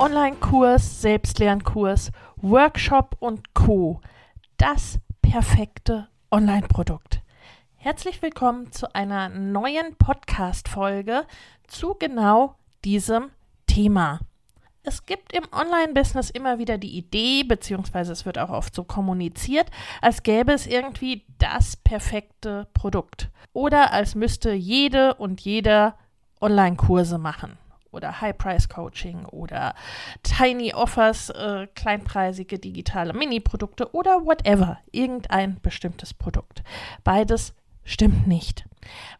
Online-Kurs, Selbstlernkurs, Workshop und Co. Das perfekte Online-Produkt. Herzlich willkommen zu einer neuen Podcast-Folge zu genau diesem Thema. Es gibt im Online-Business immer wieder die Idee, beziehungsweise es wird auch oft so kommuniziert, als gäbe es irgendwie das perfekte Produkt. Oder als müsste jede und jeder Online-Kurse machen. Oder High-Price-Coaching oder Tiny Offers, äh, kleinpreisige digitale Mini-Produkte oder whatever. Irgendein bestimmtes Produkt. Beides stimmt nicht.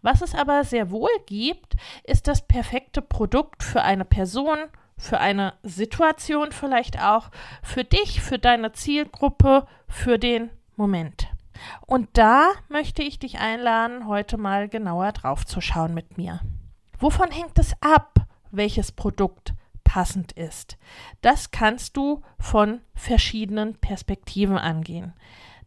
Was es aber sehr wohl gibt, ist das perfekte Produkt für eine Person, für eine Situation vielleicht auch, für dich, für deine Zielgruppe, für den Moment. Und da möchte ich dich einladen, heute mal genauer drauf zu schauen mit mir. Wovon hängt es ab, welches Produkt passend ist? Das kannst du von verschiedenen Perspektiven angehen.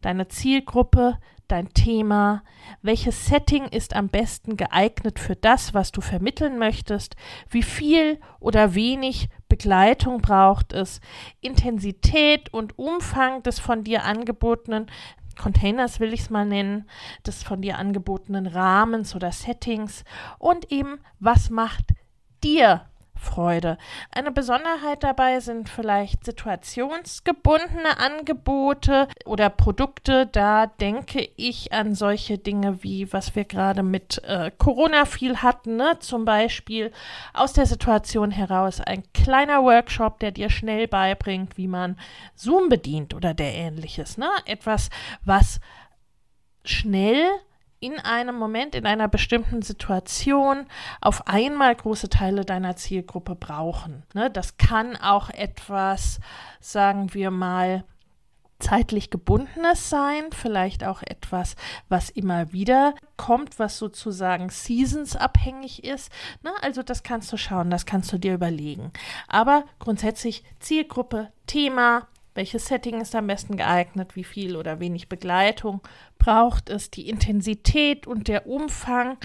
Deine Zielgruppe, dein Thema, welches Setting ist am besten geeignet für das, was du vermitteln möchtest, wie viel oder wenig Begleitung braucht es, Intensität und Umfang des von dir angebotenen Containers will ich es mal nennen, des von dir angebotenen Rahmens oder Settings und eben, was macht dir Freude. Eine Besonderheit dabei sind vielleicht situationsgebundene Angebote oder Produkte. Da denke ich an solche Dinge wie, was wir gerade mit äh, Corona viel hatten, ne? zum Beispiel aus der Situation heraus ein kleiner Workshop, der dir schnell beibringt, wie man Zoom bedient oder der ähnliches. Ne? Etwas, was schnell in einem Moment, in einer bestimmten Situation auf einmal große Teile deiner Zielgruppe brauchen. Ne? Das kann auch etwas, sagen wir mal, zeitlich gebundenes sein, vielleicht auch etwas, was immer wieder kommt, was sozusagen seasonsabhängig ist. Ne? Also das kannst du schauen, das kannst du dir überlegen. Aber grundsätzlich Zielgruppe, Thema, welches Setting ist am besten geeignet? Wie viel oder wenig Begleitung braucht es? Die Intensität und der Umfang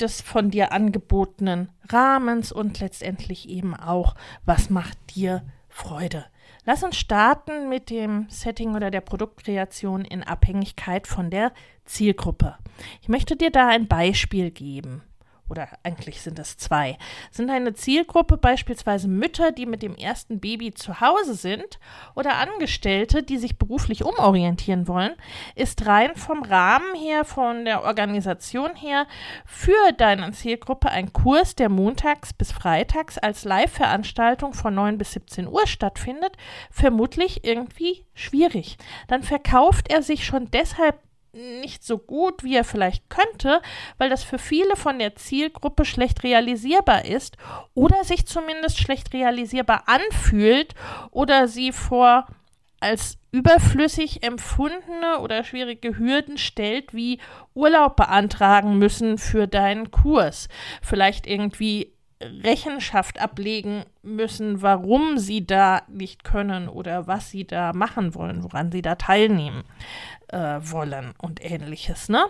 des von dir angebotenen Rahmens und letztendlich eben auch, was macht dir Freude? Lass uns starten mit dem Setting oder der Produktkreation in Abhängigkeit von der Zielgruppe. Ich möchte dir da ein Beispiel geben oder eigentlich sind es zwei, sind eine Zielgruppe beispielsweise Mütter, die mit dem ersten Baby zu Hause sind oder Angestellte, die sich beruflich umorientieren wollen, ist rein vom Rahmen her, von der Organisation her für deine Zielgruppe ein Kurs, der montags bis freitags als Live-Veranstaltung von 9 bis 17 Uhr stattfindet, vermutlich irgendwie schwierig. Dann verkauft er sich schon deshalb nicht so gut, wie er vielleicht könnte, weil das für viele von der Zielgruppe schlecht realisierbar ist oder sich zumindest schlecht realisierbar anfühlt oder sie vor als überflüssig empfundene oder schwierige Hürden stellt, wie Urlaub beantragen müssen für deinen Kurs. Vielleicht irgendwie Rechenschaft ablegen müssen, warum sie da nicht können oder was sie da machen wollen, woran sie da teilnehmen äh, wollen und ähnliches. Ne?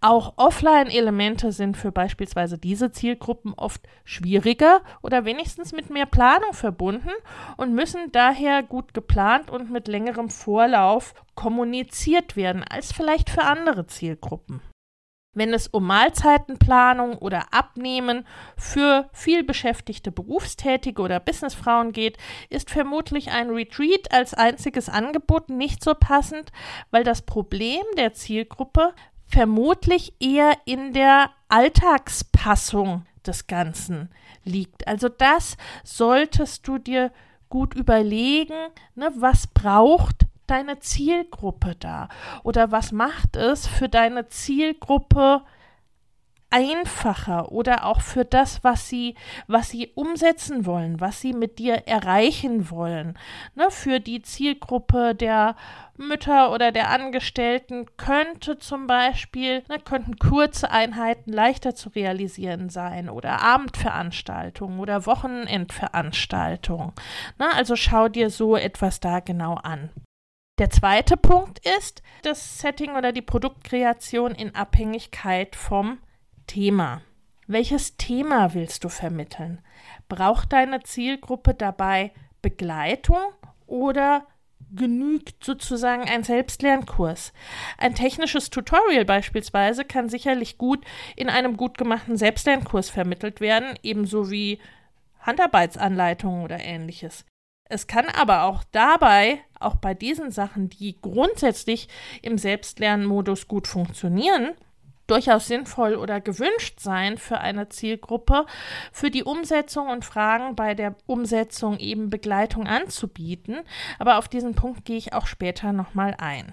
Auch Offline-Elemente sind für beispielsweise diese Zielgruppen oft schwieriger oder wenigstens mit mehr Planung verbunden und müssen daher gut geplant und mit längerem Vorlauf kommuniziert werden als vielleicht für andere Zielgruppen. Wenn es um Mahlzeitenplanung oder Abnehmen für vielbeschäftigte Berufstätige oder Businessfrauen geht, ist vermutlich ein Retreat als einziges Angebot nicht so passend, weil das Problem der Zielgruppe vermutlich eher in der Alltagspassung des Ganzen liegt. Also das solltest du dir gut überlegen, ne, was braucht deine Zielgruppe da? Oder was macht es für deine Zielgruppe einfacher oder auch für das, was sie, was sie umsetzen wollen, was sie mit dir erreichen wollen. Ne, für die Zielgruppe der Mütter oder der Angestellten könnte zum Beispiel, ne, könnten kurze Einheiten leichter zu realisieren sein oder Abendveranstaltungen oder Wochenendveranstaltungen. Ne, also schau dir so etwas da genau an. Der zweite Punkt ist das Setting oder die Produktkreation in Abhängigkeit vom Thema. Welches Thema willst du vermitteln? Braucht deine Zielgruppe dabei Begleitung oder genügt sozusagen ein Selbstlernkurs? Ein technisches Tutorial beispielsweise kann sicherlich gut in einem gut gemachten Selbstlernkurs vermittelt werden, ebenso wie Handarbeitsanleitungen oder ähnliches. Es kann aber auch dabei, auch bei diesen Sachen, die grundsätzlich im Selbstlernmodus gut funktionieren, durchaus sinnvoll oder gewünscht sein für eine Zielgruppe, für die Umsetzung und Fragen bei der Umsetzung eben Begleitung anzubieten. Aber auf diesen Punkt gehe ich auch später nochmal ein.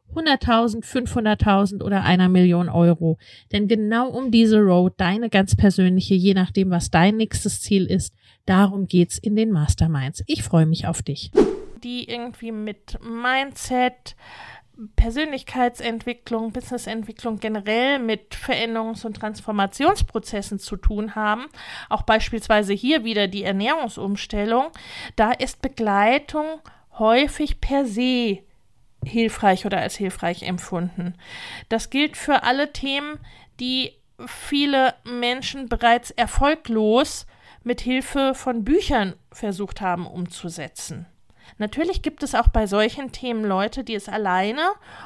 100.000, 500.000 oder einer Million Euro. Denn genau um diese Road, deine ganz persönliche, je nachdem, was dein nächstes Ziel ist, darum geht's in den Masterminds. Ich freue mich auf dich. Die irgendwie mit Mindset, Persönlichkeitsentwicklung, Businessentwicklung generell mit Veränderungs- und Transformationsprozessen zu tun haben, auch beispielsweise hier wieder die Ernährungsumstellung, da ist Begleitung häufig per se hilfreich oder als hilfreich empfunden. Das gilt für alle Themen, die viele Menschen bereits erfolglos mit Hilfe von Büchern versucht haben umzusetzen. Natürlich gibt es auch bei solchen Themen Leute, die es alleine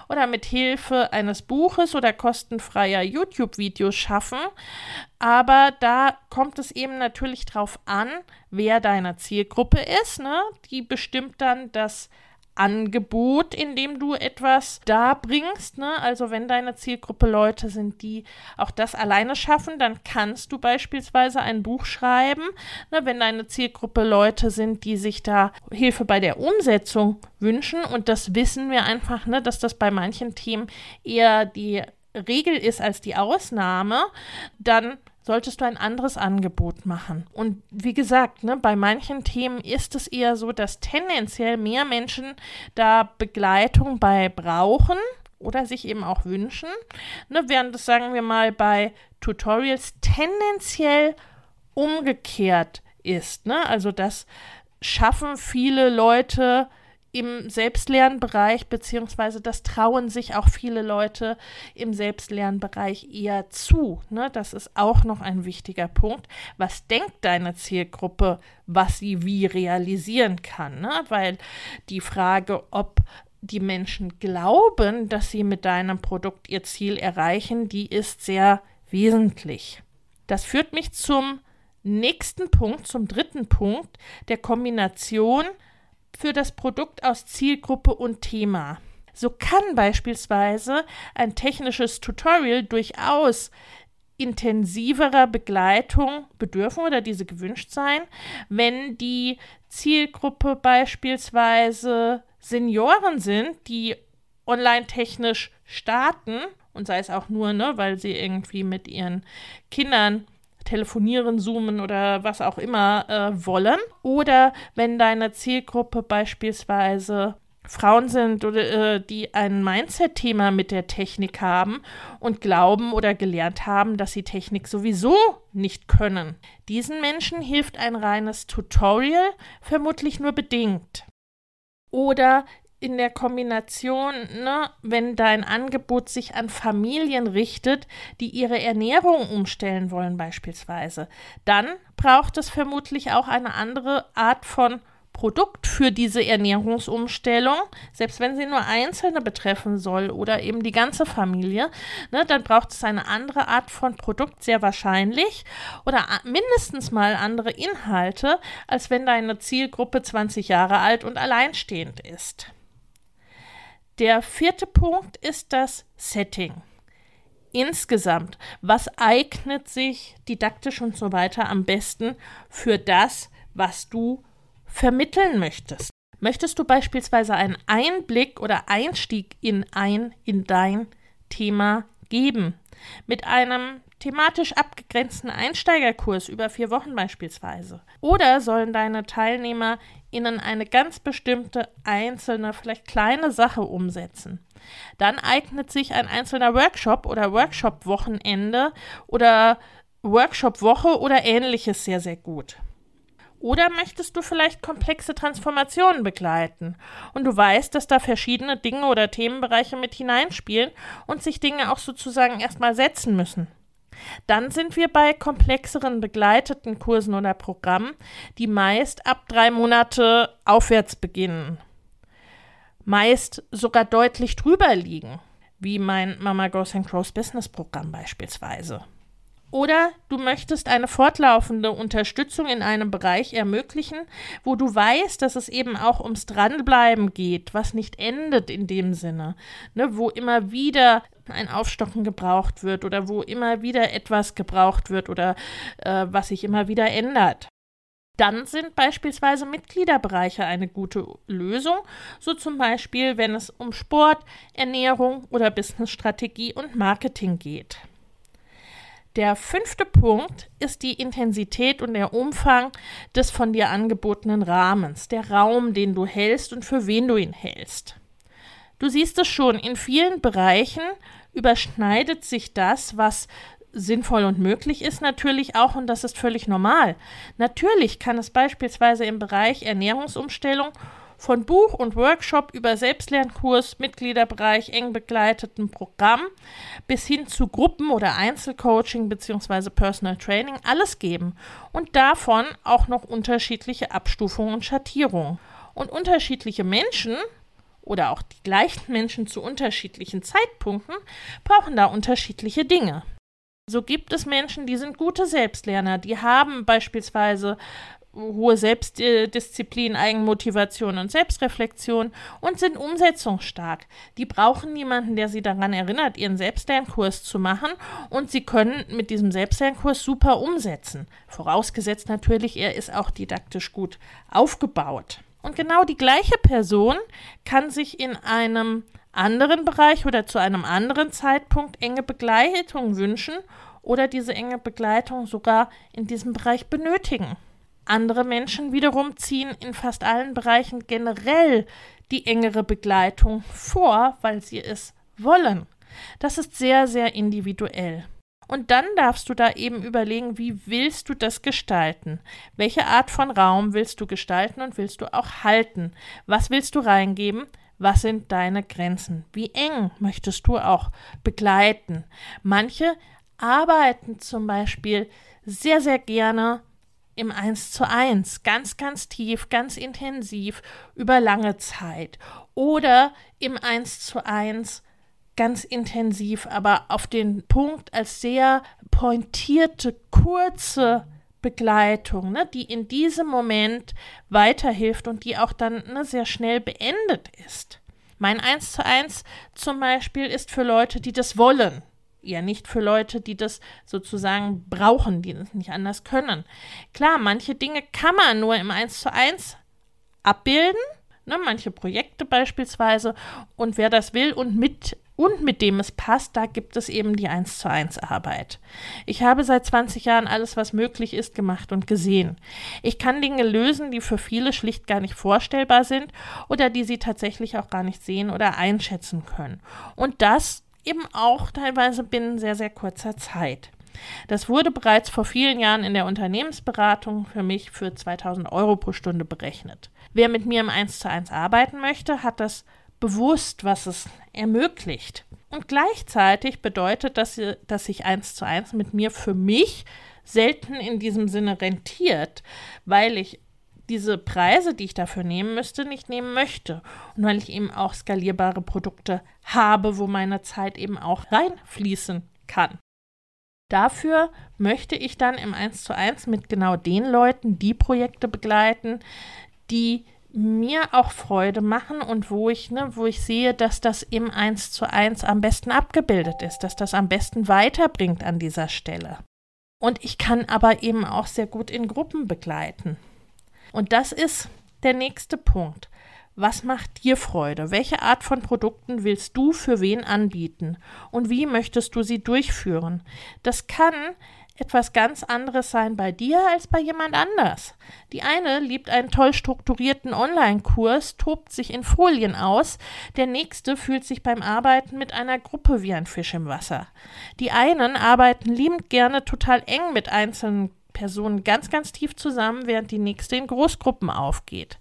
oder mit Hilfe eines Buches oder kostenfreier YouTube-Videos schaffen, aber da kommt es eben natürlich darauf an, wer deine Zielgruppe ist. Ne? Die bestimmt dann das Angebot, in dem du etwas darbringst. Ne? Also wenn deine Zielgruppe Leute sind, die auch das alleine schaffen, dann kannst du beispielsweise ein Buch schreiben. Ne? Wenn deine Zielgruppe Leute sind, die sich da Hilfe bei der Umsetzung wünschen, und das wissen wir einfach, ne, dass das bei manchen Themen eher die Regel ist als die Ausnahme, dann solltest du ein anderes Angebot machen. Und wie gesagt, ne, bei manchen Themen ist es eher so, dass tendenziell mehr Menschen da Begleitung bei brauchen oder sich eben auch wünschen, ne, während es, sagen wir mal, bei Tutorials tendenziell umgekehrt ist. Ne? Also das schaffen viele Leute im Selbstlernbereich, beziehungsweise das trauen sich auch viele Leute im Selbstlernbereich eher zu. Ne? Das ist auch noch ein wichtiger Punkt. Was denkt deine Zielgruppe, was sie wie realisieren kann? Ne? Weil die Frage, ob die Menschen glauben, dass sie mit deinem Produkt ihr Ziel erreichen, die ist sehr wesentlich. Das führt mich zum nächsten Punkt, zum dritten Punkt, der Kombination für das Produkt aus Zielgruppe und Thema. So kann beispielsweise ein technisches Tutorial durchaus intensiverer Begleitung bedürfen oder diese gewünscht sein, wenn die Zielgruppe beispielsweise Senioren sind, die online technisch starten und sei es auch nur, ne, weil sie irgendwie mit ihren Kindern telefonieren, zoomen oder was auch immer äh, wollen. Oder wenn deine Zielgruppe beispielsweise Frauen sind oder äh, die ein Mindset-Thema mit der Technik haben und glauben oder gelernt haben, dass sie Technik sowieso nicht können. Diesen Menschen hilft ein reines Tutorial vermutlich nur bedingt. Oder in der Kombination, ne, wenn dein Angebot sich an Familien richtet, die ihre Ernährung umstellen wollen beispielsweise, dann braucht es vermutlich auch eine andere Art von Produkt für diese Ernährungsumstellung, selbst wenn sie nur Einzelne betreffen soll oder eben die ganze Familie, ne, dann braucht es eine andere Art von Produkt, sehr wahrscheinlich, oder mindestens mal andere Inhalte, als wenn deine Zielgruppe 20 Jahre alt und alleinstehend ist. Der vierte Punkt ist das Setting. Insgesamt, was eignet sich didaktisch und so weiter am besten für das, was du vermitteln möchtest? Möchtest du beispielsweise einen Einblick oder Einstieg in ein, in dein Thema geben? Mit einem thematisch abgegrenzten Einsteigerkurs über vier Wochen beispielsweise. Oder sollen deine Teilnehmer ihnen eine ganz bestimmte einzelne, vielleicht kleine Sache umsetzen? Dann eignet sich ein einzelner Workshop oder Workshop-Wochenende oder Workshop-Woche oder ähnliches sehr, sehr gut. Oder möchtest du vielleicht komplexe Transformationen begleiten und du weißt, dass da verschiedene Dinge oder Themenbereiche mit hineinspielen und sich Dinge auch sozusagen erstmal setzen müssen? Dann sind wir bei komplexeren begleiteten Kursen oder Programmen, die meist ab drei Monate aufwärts beginnen. Meist sogar deutlich drüber liegen, wie mein Mama Goes and Grows Business Programm beispielsweise. Oder du möchtest eine fortlaufende Unterstützung in einem Bereich ermöglichen, wo du weißt, dass es eben auch ums Dranbleiben geht, was nicht endet in dem Sinne, ne, wo immer wieder ein Aufstocken gebraucht wird oder wo immer wieder etwas gebraucht wird oder äh, was sich immer wieder ändert. Dann sind beispielsweise Mitgliederbereiche eine gute Lösung, so zum Beispiel, wenn es um Sport, Ernährung oder Businessstrategie und Marketing geht. Der fünfte Punkt ist die Intensität und der Umfang des von dir angebotenen Rahmens, der Raum, den du hältst und für wen du ihn hältst. Du siehst es schon, in vielen Bereichen überschneidet sich das, was sinnvoll und möglich ist, natürlich auch, und das ist völlig normal. Natürlich kann es beispielsweise im Bereich Ernährungsumstellung von Buch und Workshop über Selbstlernkurs, Mitgliederbereich, eng begleiteten Programm bis hin zu Gruppen- oder Einzelcoaching bzw. Personal Training alles geben und davon auch noch unterschiedliche Abstufungen und Schattierungen. Und unterschiedliche Menschen oder auch die gleichen Menschen zu unterschiedlichen Zeitpunkten brauchen da unterschiedliche Dinge. So gibt es Menschen, die sind gute Selbstlerner, die haben beispielsweise hohe Selbstdisziplin, Eigenmotivation und Selbstreflexion und sind umsetzungsstark. Die brauchen niemanden, der sie daran erinnert, ihren Selbstlernkurs zu machen und sie können mit diesem Selbstlernkurs super umsetzen. Vorausgesetzt natürlich, er ist auch didaktisch gut aufgebaut. Und genau die gleiche Person kann sich in einem anderen Bereich oder zu einem anderen Zeitpunkt enge Begleitung wünschen oder diese enge Begleitung sogar in diesem Bereich benötigen. Andere Menschen wiederum ziehen in fast allen Bereichen generell die engere Begleitung vor, weil sie es wollen. Das ist sehr, sehr individuell. Und dann darfst du da eben überlegen, wie willst du das gestalten? Welche Art von Raum willst du gestalten und willst du auch halten? Was willst du reingeben? Was sind deine Grenzen? Wie eng möchtest du auch begleiten? Manche arbeiten zum Beispiel sehr, sehr gerne im Eins zu eins, ganz, ganz tief, ganz intensiv, über lange Zeit. Oder im Eins zu eins ganz intensiv, aber auf den Punkt als sehr pointierte, kurze Begleitung, ne, die in diesem Moment weiterhilft und die auch dann ne, sehr schnell beendet ist. Mein Eins zu eins zum Beispiel ist für Leute, die das wollen, eher nicht für Leute, die das sozusagen brauchen, die das nicht anders können. Klar, manche Dinge kann man nur im 1 zu 1 abbilden, ne, manche Projekte beispielsweise. Und wer das will und mit und mit dem es passt, da gibt es eben die 1 zu 1 Arbeit. Ich habe seit 20 Jahren alles, was möglich ist, gemacht und gesehen. Ich kann Dinge lösen, die für viele schlicht gar nicht vorstellbar sind oder die sie tatsächlich auch gar nicht sehen oder einschätzen können. Und das eben auch teilweise binnen sehr, sehr kurzer Zeit. Das wurde bereits vor vielen Jahren in der Unternehmensberatung für mich für 2000 Euro pro Stunde berechnet. Wer mit mir im 1 zu 1 arbeiten möchte, hat das bewusst, was es ermöglicht. Und gleichzeitig bedeutet das, dass sich 1 zu 1 mit mir für mich selten in diesem Sinne rentiert, weil ich diese Preise, die ich dafür nehmen müsste, nicht nehmen möchte. Und weil ich eben auch skalierbare Produkte habe, wo meine Zeit eben auch reinfließen kann. Dafür möchte ich dann im 1 zu 1 mit genau den Leuten die Projekte begleiten, die mir auch Freude machen und wo ich, ne, wo ich sehe, dass das im 1 zu 1 am besten abgebildet ist, dass das am besten weiterbringt an dieser Stelle. Und ich kann aber eben auch sehr gut in Gruppen begleiten. Und das ist der nächste Punkt. Was macht dir Freude? Welche Art von Produkten willst du für wen anbieten? Und wie möchtest du sie durchführen? Das kann etwas ganz anderes sein bei dir als bei jemand anders. Die eine liebt einen toll strukturierten Online-Kurs, tobt sich in Folien aus, der nächste fühlt sich beim Arbeiten mit einer Gruppe wie ein Fisch im Wasser. Die einen arbeiten liebend gerne total eng mit einzelnen Personen ganz, ganz tief zusammen, während die nächste in Großgruppen aufgeht.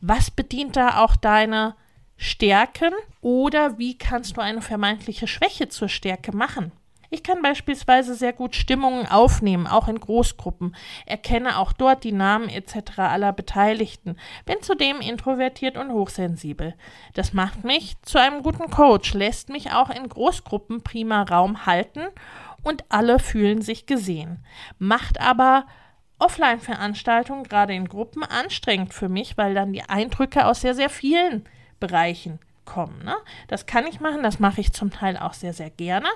Was bedient da auch deine Stärken oder wie kannst du eine vermeintliche Schwäche zur Stärke machen? Ich kann beispielsweise sehr gut Stimmungen aufnehmen, auch in Großgruppen, erkenne auch dort die Namen etc. aller Beteiligten, bin zudem introvertiert und hochsensibel. Das macht mich zu einem guten Coach, lässt mich auch in Großgruppen prima Raum halten und alle fühlen sich gesehen. Macht aber Offline-Veranstaltungen gerade in Gruppen anstrengend für mich, weil dann die Eindrücke aus sehr, sehr vielen Bereichen kommen. Ne? Das kann ich machen, das mache ich zum Teil auch sehr, sehr gerne,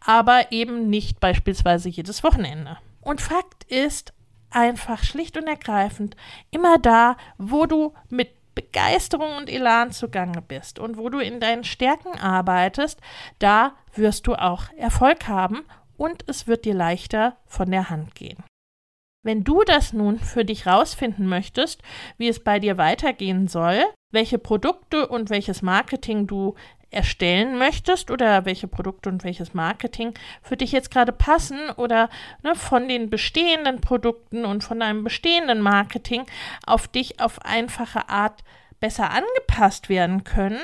aber eben nicht beispielsweise jedes Wochenende. Und Fakt ist einfach schlicht und ergreifend immer da, wo du mit Begeisterung und Elan zugange bist und wo du in deinen Stärken arbeitest, da wirst du auch Erfolg haben und es wird dir leichter von der Hand gehen. Wenn du das nun für dich rausfinden möchtest, wie es bei dir weitergehen soll, welche Produkte und welches Marketing du erstellen möchtest oder welche Produkte und welches Marketing für dich jetzt gerade passen oder ne, von den bestehenden Produkten und von deinem bestehenden Marketing auf dich auf einfache Art besser angepasst werden können,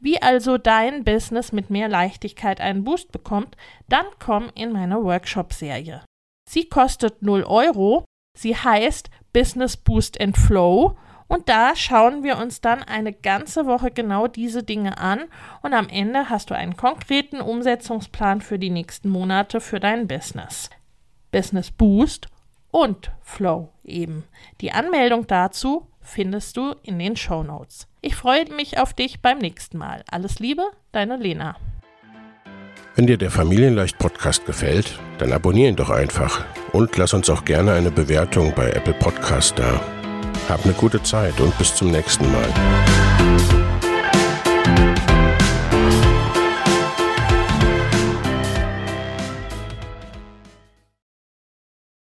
wie also dein Business mit mehr Leichtigkeit einen Boost bekommt, dann komm in meine Workshop-Serie. Sie kostet 0 Euro, sie heißt Business Boost and Flow und da schauen wir uns dann eine ganze Woche genau diese Dinge an und am Ende hast du einen konkreten Umsetzungsplan für die nächsten Monate für dein Business. Business Boost und Flow eben. Die Anmeldung dazu findest du in den Show Notes. Ich freue mich auf dich beim nächsten Mal. Alles Liebe, deine Lena. Wenn dir der Familienleicht Podcast gefällt, dann abonniere ihn doch einfach und lass uns auch gerne eine Bewertung bei Apple Podcast da. Hab eine gute Zeit und bis zum nächsten Mal.